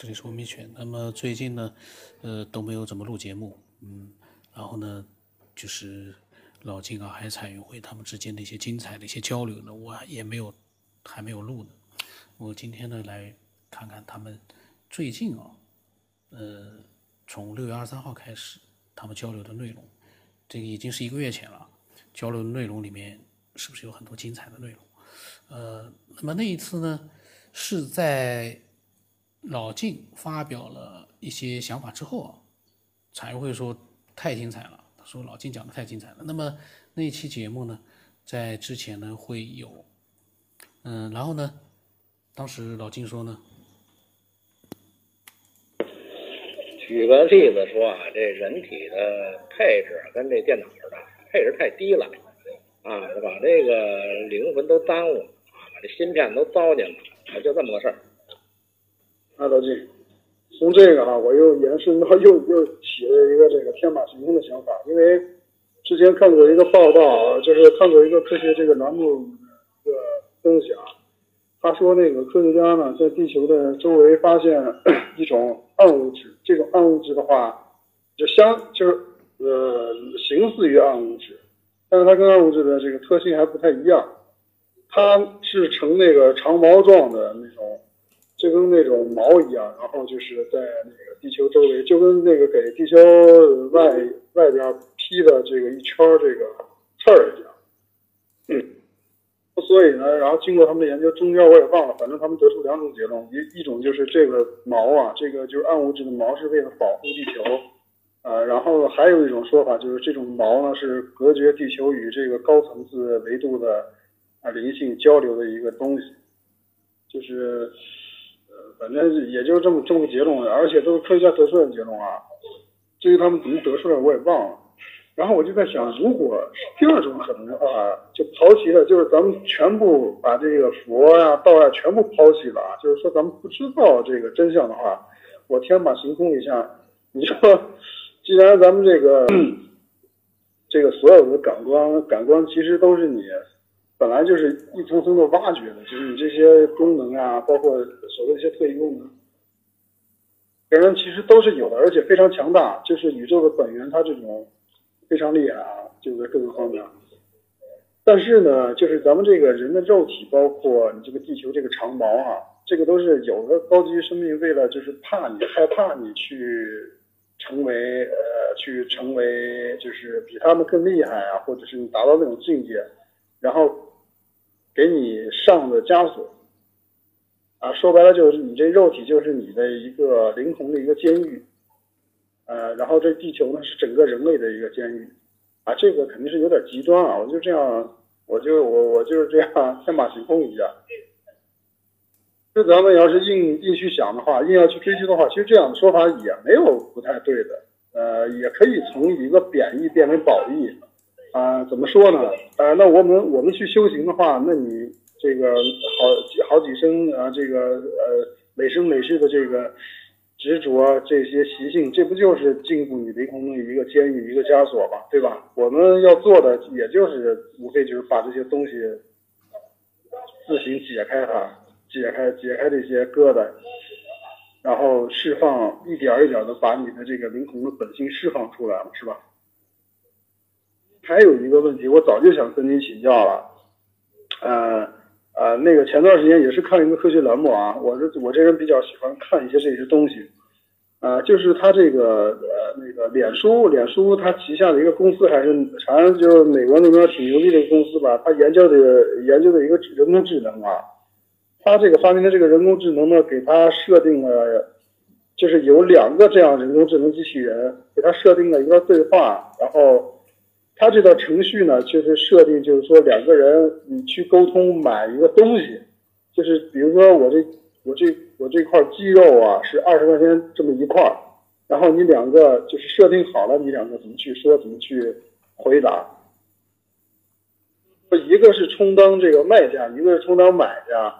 这里是文明犬。那么最近呢，呃，都没有怎么录节目，嗯，然后呢，就是老金啊，还彩云会他们之间的一些精彩的一些交流呢，我也没有还没有录呢。我今天呢，来看看他们最近啊，呃，从六月二十三号开始，他们交流的内容，这个已经是一个月前了。交流的内容里面是不是有很多精彩的内容？呃，那么那一次呢，是在。老晋发表了一些想法之后啊，才会说太精彩了。他说老晋讲的太精彩了。那么那期节目呢，在之前呢会有，嗯，然后呢，当时老晋说呢，举个例子说啊，这人体的配置跟这电脑似的，配置太低了啊，把这个灵魂都耽误啊，把这芯片都糟践了，就这么个事儿。啊，老金，从这个哈，我又延伸到又又起了一个这个天马行空的想法，因为之前看过一个报道，就是看过一个科学这个栏目一个分享，他说那个科学家呢在地球的周围发现一种暗物质，这种暗物质的话就相就是呃形似于暗物质，但是它跟暗物质的这个特性还不太一样，它是呈那个长毛状的那种。就跟那种毛一样，然后就是在那个地球周围，就跟那个给地球外外边披的这个一圈这个刺儿一样。嗯，所以呢，然后经过他们的研究，中间我也忘了，反正他们得出两种结论，一一种就是这个毛啊，这个就是暗物质的毛是为了保护地球，呃，然后还有一种说法就是这种毛呢是隔绝地球与这个高层次维度的啊灵性交流的一个东西，就是。反正也就是这么这么个结论，而且都是科学家得出来的结论啊。至于他们怎么得出来，我也忘了。然后我就在想，如果第二种可能的话，就抛弃了，就是咱们全部把这个佛呀、道呀全部抛弃了啊，就是说咱们不知道这个真相的话，我天马行空一下，你说，既然咱们这个这个所有的感官感官其实都是你。本来就是一层层的挖掘的，就是你这些功能啊，包括所谓一些特异功能，别人其实都是有的，而且非常强大。就是宇宙的本源，它这种非常厉害啊，就在各个方面。但是呢，就是咱们这个人的肉体，包括你这个地球这个长毛啊，这个都是有的高级生命为了就是怕你害怕你去成为呃去成为就是比他们更厉害啊，或者是你达到那种境界，然后。给你上的枷锁，啊，说白了就是你这肉体就是你的一个灵魂的一个监狱，呃，然后这地球呢是整个人类的一个监狱，啊，这个肯定是有点极端啊，我就这样，我就我我就是这样天马行空一下。这咱们要是硬硬去想的话，硬要去追究的话，其实这样的说法也没有不太对的，呃，也可以从一个贬义变为褒义。啊，怎么说呢？呃，那我们我们去修行的话，那你这个好几好几生啊，这个呃每生每世的这个执着这些习性，这不就是禁锢你灵魂的一个监狱、一个枷锁吗？对吧？我们要做的也就是无非就是把这些东西自行解开它，解开解开这些疙瘩，然后释放，一点一点的把你的这个灵魂的本性释放出来了，是吧？还有一个问题，我早就想跟您请教了，呃呃，那个前段时间也是看一个科学栏目啊，我这我这人比较喜欢看一些这些东西，啊，就是他这个呃那个脸书，脸书它旗下的一个公司还是反正就是美国那边挺牛逼的一个公司吧，他研究的研究的一个人工智能啊，他这个发明的这个人工智能呢，给他设定了，就是有两个这样人工智能机器人，给他设定了一个对话，然后。他这套程序呢，就是设定，就是说两个人你去沟通买一个东西，就是比如说我这我这我这块鸡肉啊是二十块钱这么一块儿，然后你两个就是设定好了，你两个怎么去说，怎么去回答。一个是充当这个卖家，一个是充当买家，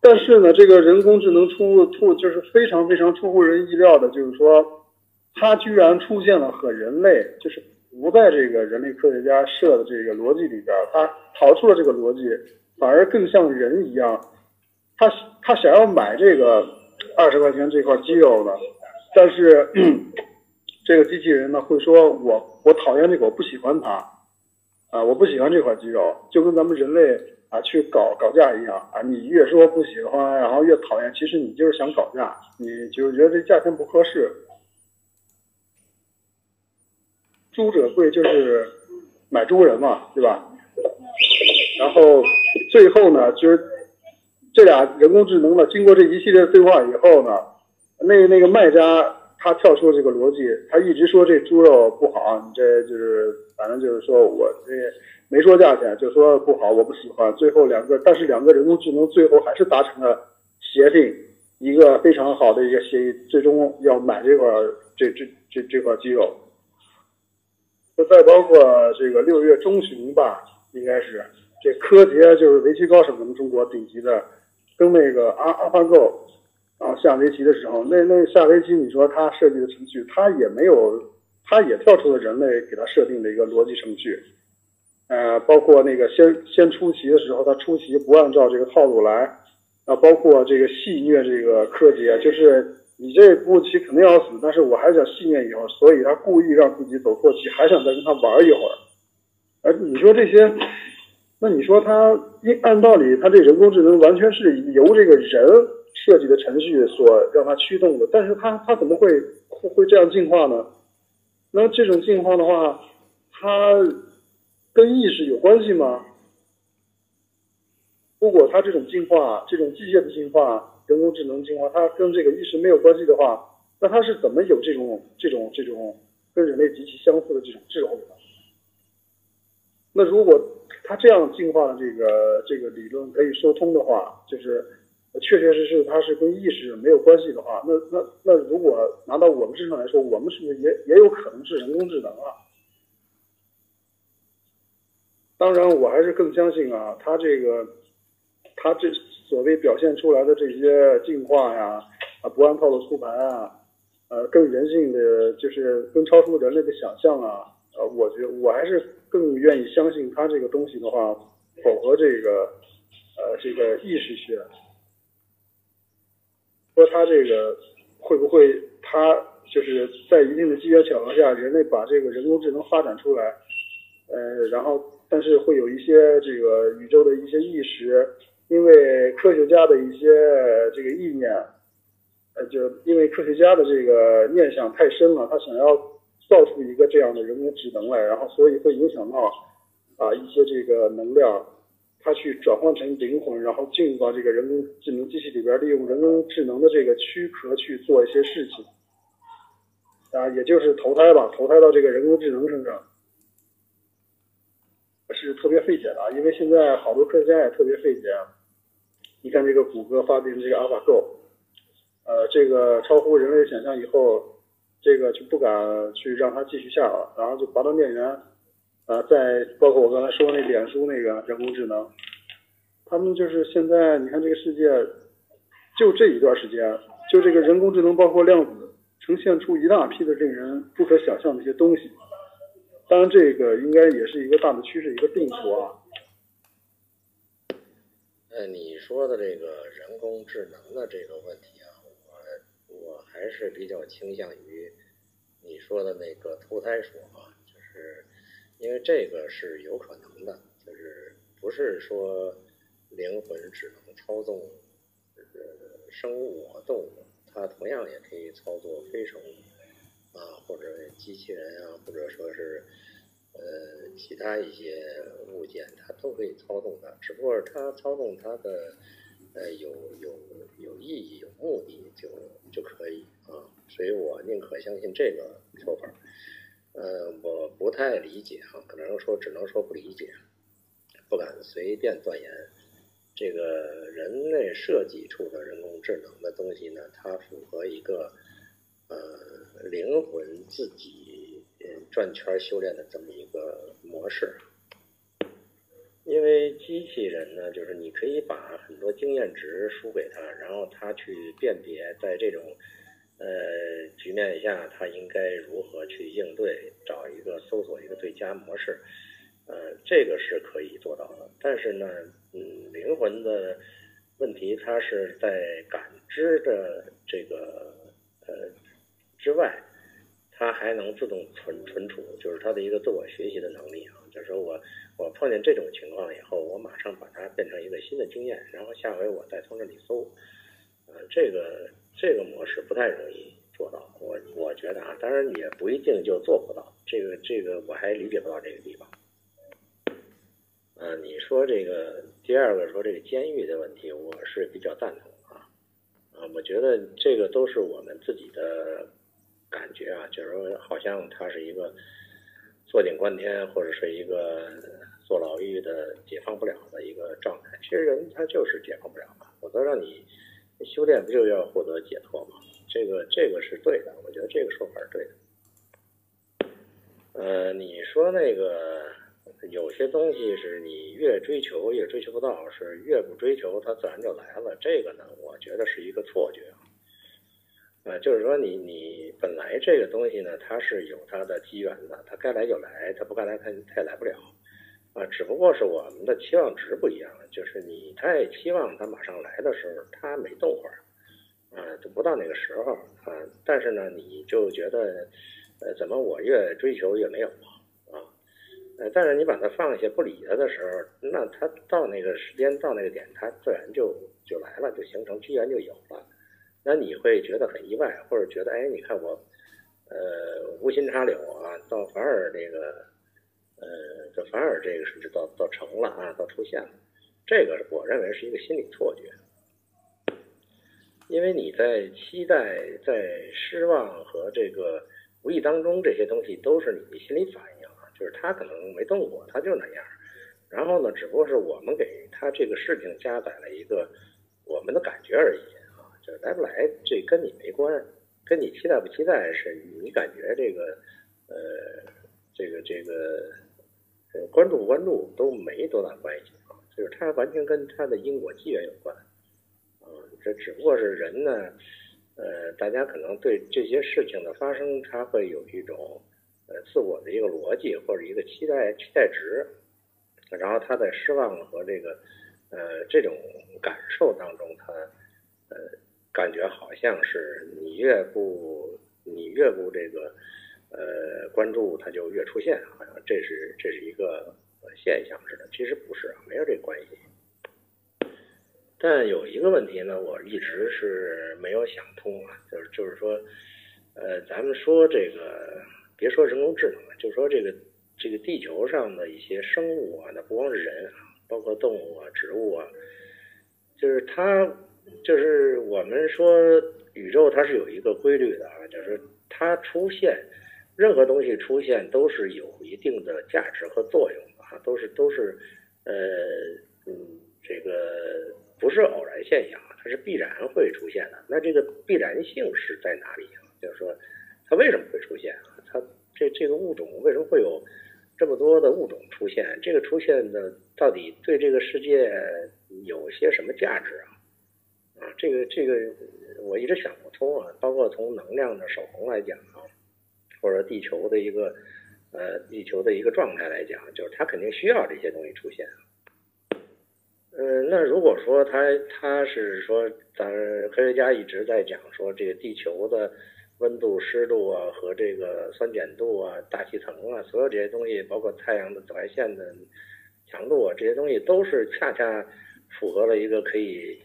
但是呢，这个人工智能出出就是非常非常出乎人意料的，就是说，它居然出现了和人类就是。不在这个人类科学家设的这个逻辑里边，他逃出了这个逻辑，反而更像人一样。他他想要买这个二十块钱这块肌肉呢，但是这个机器人呢会说我我讨厌这个，我不喜欢它，啊，我不喜欢这块肌肉，就跟咱们人类啊去搞搞价一样啊，你越说不喜欢，然后越讨厌，其实你就是想搞价，你就觉得这价钱不合适。猪者贵就是买猪人嘛，对吧？然后最后呢，就是这俩人工智能呢，经过这一系列对话以后呢，那那个卖家他跳出这个逻辑，他一直说这猪肉不好，你这就是反正就是说我这没说价钱，就说不好，我不喜欢。最后两个，但是两个人工智能最后还是达成了协定，一个非常好的一个协议，最终要买这块这这这这块肌肉。再包括这个六月中旬吧，应该是这柯洁就是围棋高手，咱们中国顶级的，跟那个阿阿法狗啊下围棋的时候，那那下围棋，你说他设计的程序，他也没有，他也跳出了人类给他设定的一个逻辑程序，呃，包括那个先先出棋的时候，他出棋不按照这个套路来，啊，包括这个戏虐这个柯洁，就是。你这步棋肯定要死，但是我还想戏虐一会儿，所以他故意让自己走错棋，还想再跟他玩一会儿。而你说这些，那你说他应按道理，他这人工智能完全是由这个人设计的程序所让它驱动的，但是他他怎么会会会这样进化呢？那这种进化的话，它跟意识有关系吗？如果它这种进化，这种机械的进化。人工智能进化，它跟这个意识没有关系的话，那它是怎么有这种这种这种跟人类极其相似的这种智慧的？那如果它这样进化的这个这个理论可以说通的话，就是确确实实它是跟意识没有关系的话，那那那如果拿到我们身上来说，我们是不是也也有可能是人工智能啊？当然，我还是更相信啊，它这个它这。所谓表现出来的这些进化呀，啊，不按套路出牌啊，呃，更人性的就是更超出人类的想象啊，呃，我觉我还是更愿意相信它这个东西的话，符合这个呃这个意识学。说它这个会不会它就是在一定的机缘巧合下，人类把这个人工智能发展出来，呃，然后但是会有一些这个宇宙的一些意识。因为科学家的一些这个意念，呃，就因为科学家的这个念想太深了，他想要造出一个这样的人工智能来，然后所以会影响到啊一些这个能量，它去转换成灵魂，然后进入到这个人工智能机器里边，利用人工智能的这个躯壳去做一些事情，啊，也就是投胎吧，投胎到这个人工智能身上。是特别费解的，因为现在好多科学家也特别费解。你看这个谷歌发明这个 AlphaGo，呃，这个超乎人类想象以后，这个就不敢去让它继续下了，然后就拔断电源，啊，再包括我刚才说那脸书那个人工智能，他们就是现在你看这个世界，就这一段时间，就这个人工智能包括量子，呈现出一大批的令人不可想象的一些东西。当然，这个应该也是一个大的趋势，一个定数啊。呃，你说的这个人工智能的这个问题啊，我我还是比较倾向于你说的那个投胎说啊，就是因为这个是有可能的，就是不是说灵魂只能操纵呃生物和动物，它同样也可以操作非生物啊，或者机器人啊，或者说是。呃，其他一些物件它都可以操纵的，只不过它操纵它的呃有有有意义、有目的就就可以啊，所以我宁可相信这个说法。呃，我不太理解啊，可能说只能说不理解，不敢随便断言。这个人类设计出的人工智能的东西呢，它符合一个呃灵魂自己。转圈修炼的这么一个模式，因为机器人呢，就是你可以把很多经验值输给他，然后他去辨别在这种呃局面下，他应该如何去应对，找一个搜索一个最佳模式，呃，这个是可以做到的。但是呢，嗯，灵魂的问题，它是在感知的这个呃之外，它还能自动存存储，就是它的一个自我学习的能力啊。就是说我我碰见这种情况以后，我马上把它变成一个新的经验，然后下回我再从这里搜。呃，这个这个模式不太容易做到，我我觉得啊，当然也不一定就做不到。这个这个我还理解不到这个地方。呃，你说这个第二个说这个监狱的问题，我是比较赞同啊。啊，我觉得这个都是我们自己的感觉啊，就是说好像他是一个坐井观天，或者是一个坐牢狱的解放不了的一个状态。其实人他就是解放不了嘛，否则让你修炼不就要获得解脱吗？这个这个是对的，我觉得这个说法是对的。呃，你说那个。有些东西是你越追求越追求不到，是越不追求它自然就来了。这个呢，我觉得是一个错觉。呃，就是说你你本来这个东西呢，它是有它的机缘的，它该来就来，它不该来它它也来不了啊。只不过是我们的期望值不一样，就是你太期望它马上来的时候，它没动会儿啊，就不到那个时候啊。但是呢，你就觉得呃，怎么我越追求越没有啊？呃，但是你把它放下不理它的时候，那它到那个时间到那个点，它自然就就来了，就形成机缘就有了。那你会觉得很意外，或者觉得哎，你看我，呃，无心插柳啊，倒反而这个，呃，这反而这个是就到到成了啊，到出现了。这个我认为是一个心理错觉，因为你在期待、在失望和这个无意当中，这些东西都是你的心理反应啊。就是他可能没动过，他就那样。然后呢，只不过是我们给他这个事情加载了一个我们的感觉而已。来不来，这跟你没关，跟你期待不期待是你感觉这个呃这个这个呃关注不关注都没多大关系啊。就是它完全跟它的因果机缘有关啊。这只不过是人呢，呃，大家可能对这些事情的发生，他会有一种。呃，自我的一个逻辑或者一个期待期待值，然后他在失望和这个呃这种感受当中，他呃感觉好像是你越不你越不这个呃关注，它就越出现，好像这是这是一个现象似的。其实不是，没有这关系。但有一个问题呢，我一直是没有想通啊，就是就是说，呃，咱们说这个。别说人工智能了，就说这个这个地球上的一些生物啊，那不光是人啊，包括动物啊、植物啊，就是它，就是我们说宇宙它是有一个规律的啊，就是它出现任何东西出现都是有一定的价值和作用的啊，都是都是呃嗯这个不是偶然现象，它是必然会出现的。那这个必然性是在哪里啊？就是说它为什么会出现啊？它这这个物种为什么会有这么多的物种出现？这个出现的到底对这个世界有些什么价值啊？啊，这个这个我一直想不通啊。包括从能量的守恒来讲啊，或者地球的一个呃地球的一个状态来讲，就是它肯定需要这些东西出现。嗯，那如果说它它是说，咱科学家一直在讲说这个地球的。温度、湿度啊，和这个酸碱度啊、大气层啊，所有这些东西，包括太阳的紫外线的强度啊，这些东西都是恰恰符合了一个可以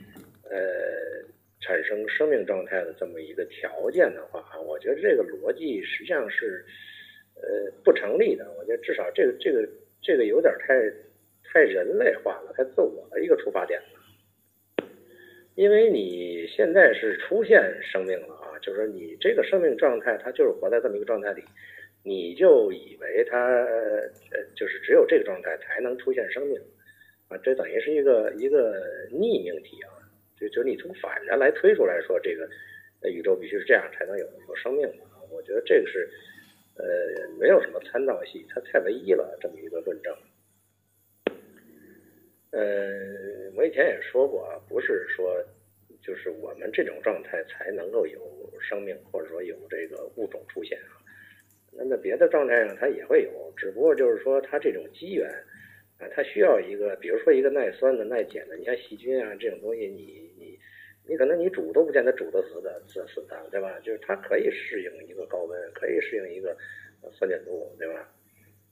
呃产生生命状态的这么一个条件的话，我觉得这个逻辑实际上是呃不成立的。我觉得至少这个这个这个有点太太人类化了，太自我的一个出发点了。因为你现在是出现生命了啊。就是说，你这个生命状态，它就是活在这么一个状态里，你就以为它呃，就是只有这个状态才能出现生命，啊，这等于是一个一个逆命题啊，就是你从反着来推出来说，这个宇宙必须是这样才能有有生命的，我觉得这个是呃没有什么参照系，它太唯一了这么一个论证。呃，我以前也说过啊，不是说。就是我们这种状态才能够有生命，或者说有这个物种出现啊。那么别的状态上它也会有，只不过就是说它这种机缘啊，它需要一个，比如说一个耐酸的、耐碱的。你像细菌啊这种东西，你你可能你煮都不见得煮得死的死死的，对吧？就是它可以适应一个高温，可以适应一个酸碱度，对吧？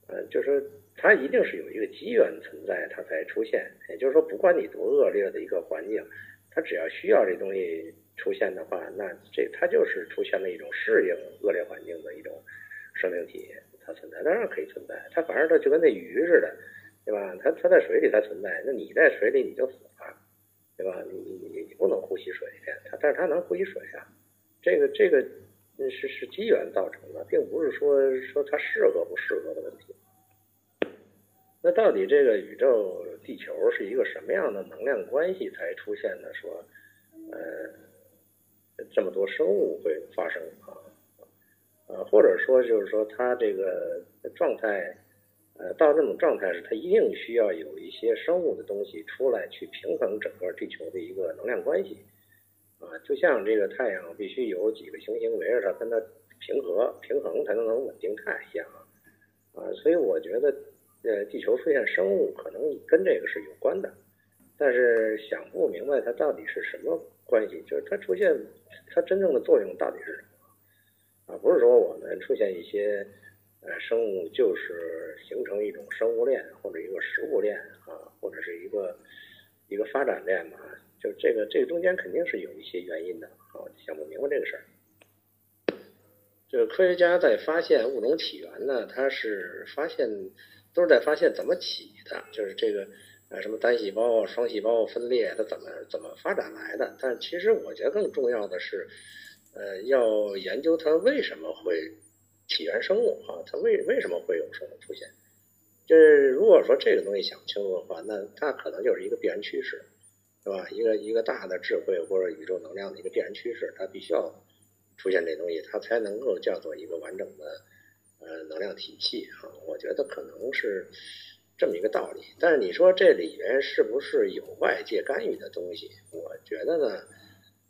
呃，就是它一定是有一个机缘存在，它才出现。也就是说，不管你多恶劣的一个环境，它只要需要这东西出现的话，那这它就是出现了一种适应恶劣环境的一种生命体，它存在当然可以存在。它反正它就跟那鱼似的，对吧？它它在水里它存在，那你在水里你就死。对吧？你你你不能呼吸水，它但是它能呼吸水啊。这个这个是是机缘造成的，并不是说说它适合不适合的问题。那到底这个宇宙地球是一个什么样的能量关系才出现的？说呃这么多生物会发生啊？呃或者说就是说它这个状态。呃，到这种状态时，它一定需要有一些生物的东西出来去平衡整个地球的一个能量关系，啊，就像这个太阳必须有几个行星围着它，跟它平和平衡才能能稳定态一样，啊，所以我觉得，呃，地球出现生物可能跟这个是有关的，但是想不明白它到底是什么关系，就是它出现它真正的作用到底是什么啊？不是说我们出现一些。呃，生物就是形成一种生物链或者一个食物链啊，或者是一个一个发展链嘛，就这个这个中间肯定是有一些原因的啊，想不明白这个事儿。这个科学家在发现物种起源呢，他是发现都是在发现怎么起的，就是这个呃什么单细胞、双细胞分裂它怎么怎么发展来的。但其实我觉得更重要的是，呃，要研究它为什么会。起源生物啊，它为为什么会有生物出现？就是如果说这个东西想清楚的话，那它可能就是一个必然趋势，是吧？一个一个大的智慧或者宇宙能量的一个必然趋势，它必须要出现这东西，它才能够叫做一个完整的呃能量体系啊。我觉得可能是这么一个道理。但是你说这里面是不是有外界干预的东西？我觉得呢，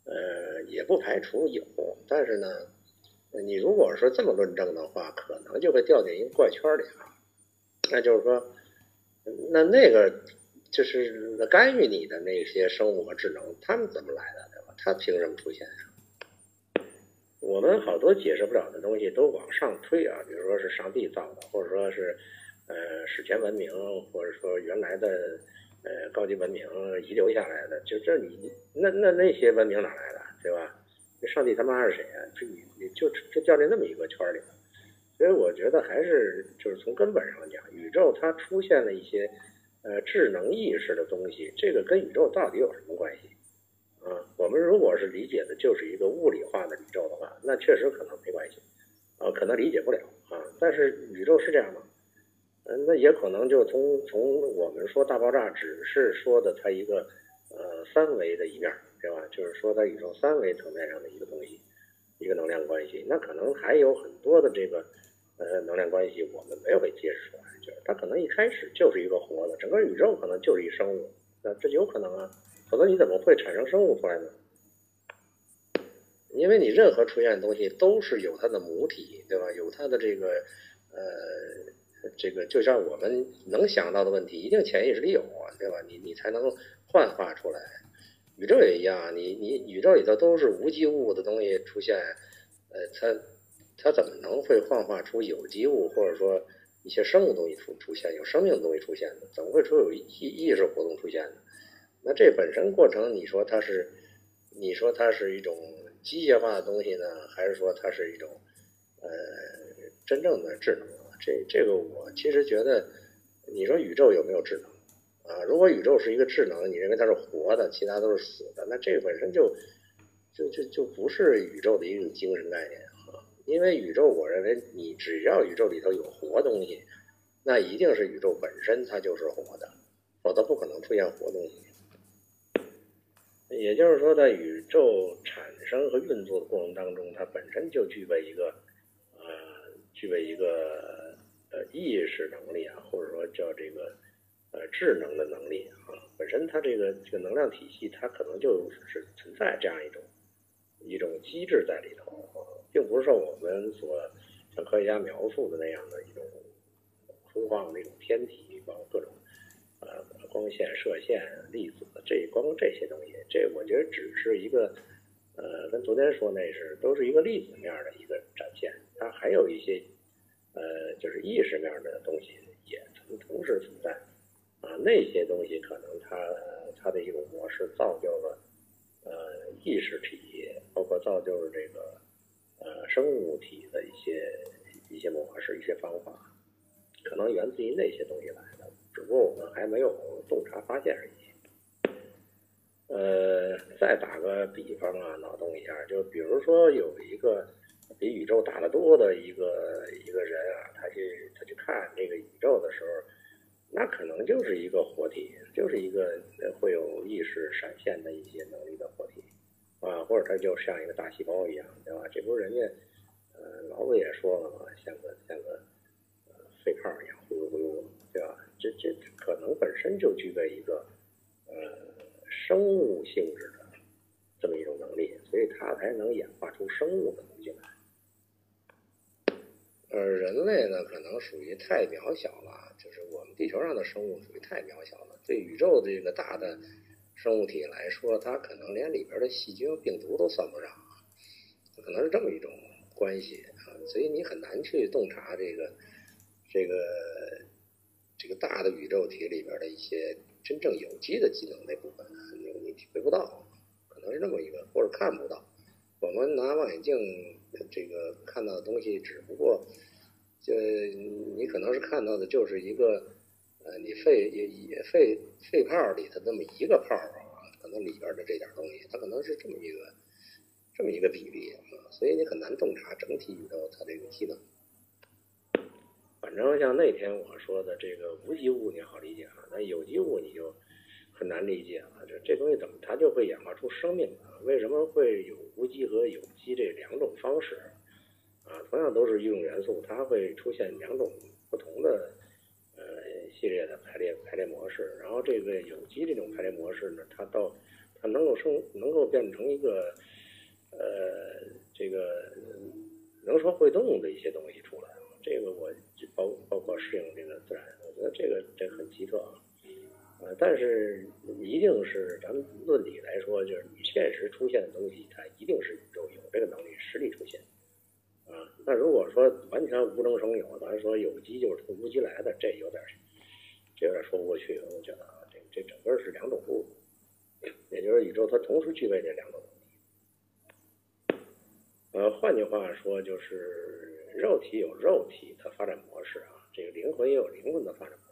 呃，也不排除有，但是呢。你如果说这么论证的话，可能就会掉进一个怪圈里啊。那就是说，那那个就是干预你的那些生物和智能，他们怎么来的，对吧？他凭什么出现呀？我们好多解释不了的东西都往上推啊，比如说是上帝造的，或者说是呃史前文明，或者说原来的呃高级文明遗留下来的，就这你那那那些文明哪来的，对吧？上帝他妈是谁呀？这你你就就掉进那么一个圈里了，所以我觉得还是就是从根本上讲，宇宙它出现了一些呃智能意识的东西，这个跟宇宙到底有什么关系啊？我们如果是理解的就是一个物理化的宇宙的话，那确实可能没关系啊，可能理解不了啊。但是宇宙是这样吗？嗯，那也可能就从从我们说大爆炸只是说的它一个呃三维的一面。对吧？就是说，在宇宙三维层面上的一个东西，一个能量关系，那可能还有很多的这个呃能量关系，我们没有被揭示出来。就是它可能一开始就是一个活的，整个宇宙可能就是一生物，那这有可能啊。否则你怎么会产生生物出来呢？因为你任何出现的东西都是有它的母体，对吧？有它的这个呃这个，就像我们能想到的问题，一定潜意识里有，对吧？你你才能幻化出来。宇宙也一样，你你宇宙里头都是无机物的东西出现，呃，它它怎么能会幻化出有机物或者说一些生物东西出出现，有生命的东西出现呢？怎么会出有意意识活动出现呢？那这本身过程，你说它是，你说它是一种机械化的东西呢，还是说它是一种呃真正的智能？这这个我其实觉得，你说宇宙有没有智能？啊，如果宇宙是一个智能，你认为它是活的，其他都是死的，那这本身就就就就不是宇宙的一种精神概念啊。因为宇宙，我认为你只要宇宙里头有活东西，那一定是宇宙本身它就是活的，否则不可能出现活东西。也就是说，在宇宙产生和运作的过程当中，它本身就具备一个呃，具备一个呃意识能力啊，或者说叫这个。呃，智能的能力啊，本身它这个这个能量体系，它可能就是存在这样一种一种机制在里头，并不是说我们所像科学家描述的那样的一种空旷的一种天体，包括各种呃光线、射线、粒子、这光这些东西，这我觉得只是一个，呃，跟昨天说那是都是一个粒子面的一个展现，它还有一些，呃，就是意识面的东西也同同时存在，那些东西可能它它的一种模式造就了，呃，意识体，包括造就了这个，呃，生物体的一些一些模式、一些方法，可能源自于那些东西来的。只不过我们还没有洞察发现而已。呃，再打个比方啊，脑洞一下，就比如说有一个比宇宙大得多的一个一个人啊，他去他去看这个宇宙的时候，那可能就是一个活体，就是一个会有意识闪现的一些能力的活体啊，或者它就像一个大细胞一样，对吧？这不是人家呃老子也说了嘛，像个像个呃肺泡一样呼噜呼噜，对吧？这这可能本身就具备一个呃生物性质的这么一种能力，所以它才能演化出生物的。呃，人类呢可能属于太渺小了，就是我们地球上的生物属于太渺小了，对宇宙这个大的生物体来说，它可能连里边的细菌、病毒都算不上，可能是这么一种关系啊，所以你很难去洞察这个这个。这个大的宇宙体里边的一些真正有机的机能那部分，你你体会不到，可能是那么一个，或者看不到。我们拿望远镜这个看到的东西，只不过就你可能是看到的就是一个呃，你肺也也肺肺泡里头那么一个泡啊，可能里边的这点东西，它可能是这么一个这么一个比例啊，所以你很难洞察整体宇宙它这个机能。反正像那天我说的这个无机物你好理解啊，那有机物你就很难理解啊。这这东西怎么它就会演化出生命啊？为什么会有无机和有机这两种方式啊？同样都是一种元素，它会出现两种不同的呃系列的排列排列模式。然后这个有机这种排列模式呢，它到它能够生能够变成一个呃这个能说会动的一些东西出来。这个我包包括适应这个自然，我觉得这个这很奇特啊，呃，但是一定是咱们论理来说，就是你现实出现的东西，它一定是宇宙有这个能力实力出现，啊，那如果说完全无中生有，咱说有机就是从无机来的，这有点这有点说不过去，我觉得啊，这这整个是两种路，也就是宇宙它同时具备这两种能力，呃，换句话说就是。肉体有肉体的发展模式啊，这个灵魂也有灵魂的发展模式，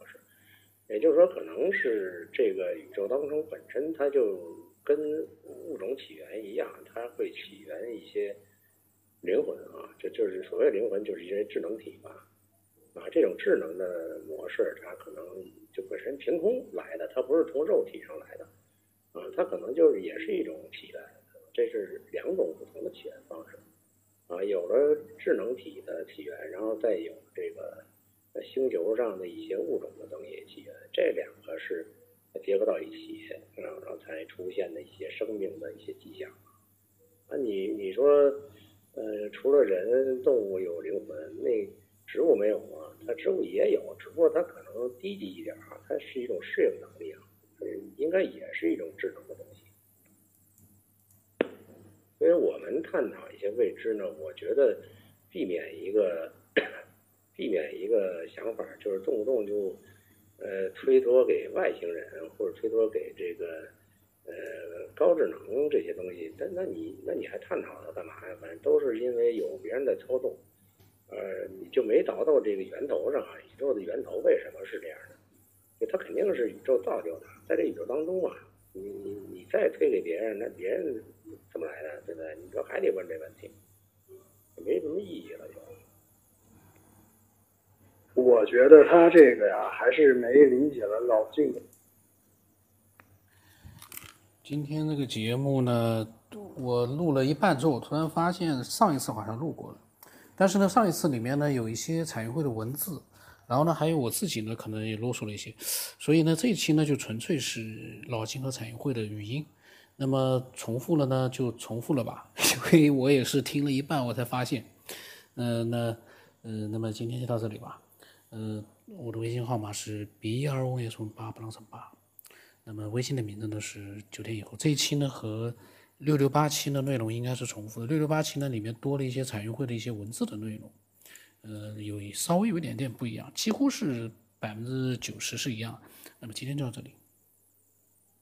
也就是说，可能是这个宇宙当中本身它就跟物种起源一样，它会起源一些灵魂啊，这就是所谓灵魂，就是一些智能体吧，啊，这种智能的模式，它可能就本身凭空来的，它不是从肉体上来的，啊，它可能就是也是一种起源，这是两种不同的起源方式。啊，有了智能体的起源，然后再有这个星球上的一些物种的东西起源，这两个是结合到一起，然后才出现的一些生命的一些迹象。啊，你你说，呃，除了人，动物有灵魂，那植物没有吗？它植物也有，只不过它可能低级一点啊，它是一种适应能力啊，应该也是一种智能的东西。所以我们探讨一些未知呢，我觉得避免一个避免一个想法，就是动不动就呃推脱给外星人，或者推脱给这个呃高智能这些东西。但那你那你还探讨它干嘛呀？反正都是因为有别人在操纵，呃，你就没找到这个源头上啊，宇宙的源头为什么是这样的？它肯定是宇宙造就的，在这宇宙当中啊，你你你再推给别人，那别人。怎么来的？对不对？你说还得问这问题，没什么意义了就。我觉得他这个呀，还是没理解了老静。今天这个节目呢，我录了一半之后，我突然发现上一次好像录过了，但是呢，上一次里面呢有一些彩云会的文字，然后呢还有我自己呢可能也啰嗦了一些，所以呢这一期呢就纯粹是老金和彩云会的语音。那么重复了呢，就重复了吧，因为我也是听了一半，我才发现，嗯，那，嗯，那么今天就到这里吧，呃，我的微信号码是 b r o s 八不浪成八，那么微信的名字呢是九天以后。这一期呢和六六八七的内容应该是重复的。六六八七呢里面多了一些彩云会的一些文字的内容，呃，有稍微有一点点不一样，几乎是百分之九十是一样。那么今天就到这里。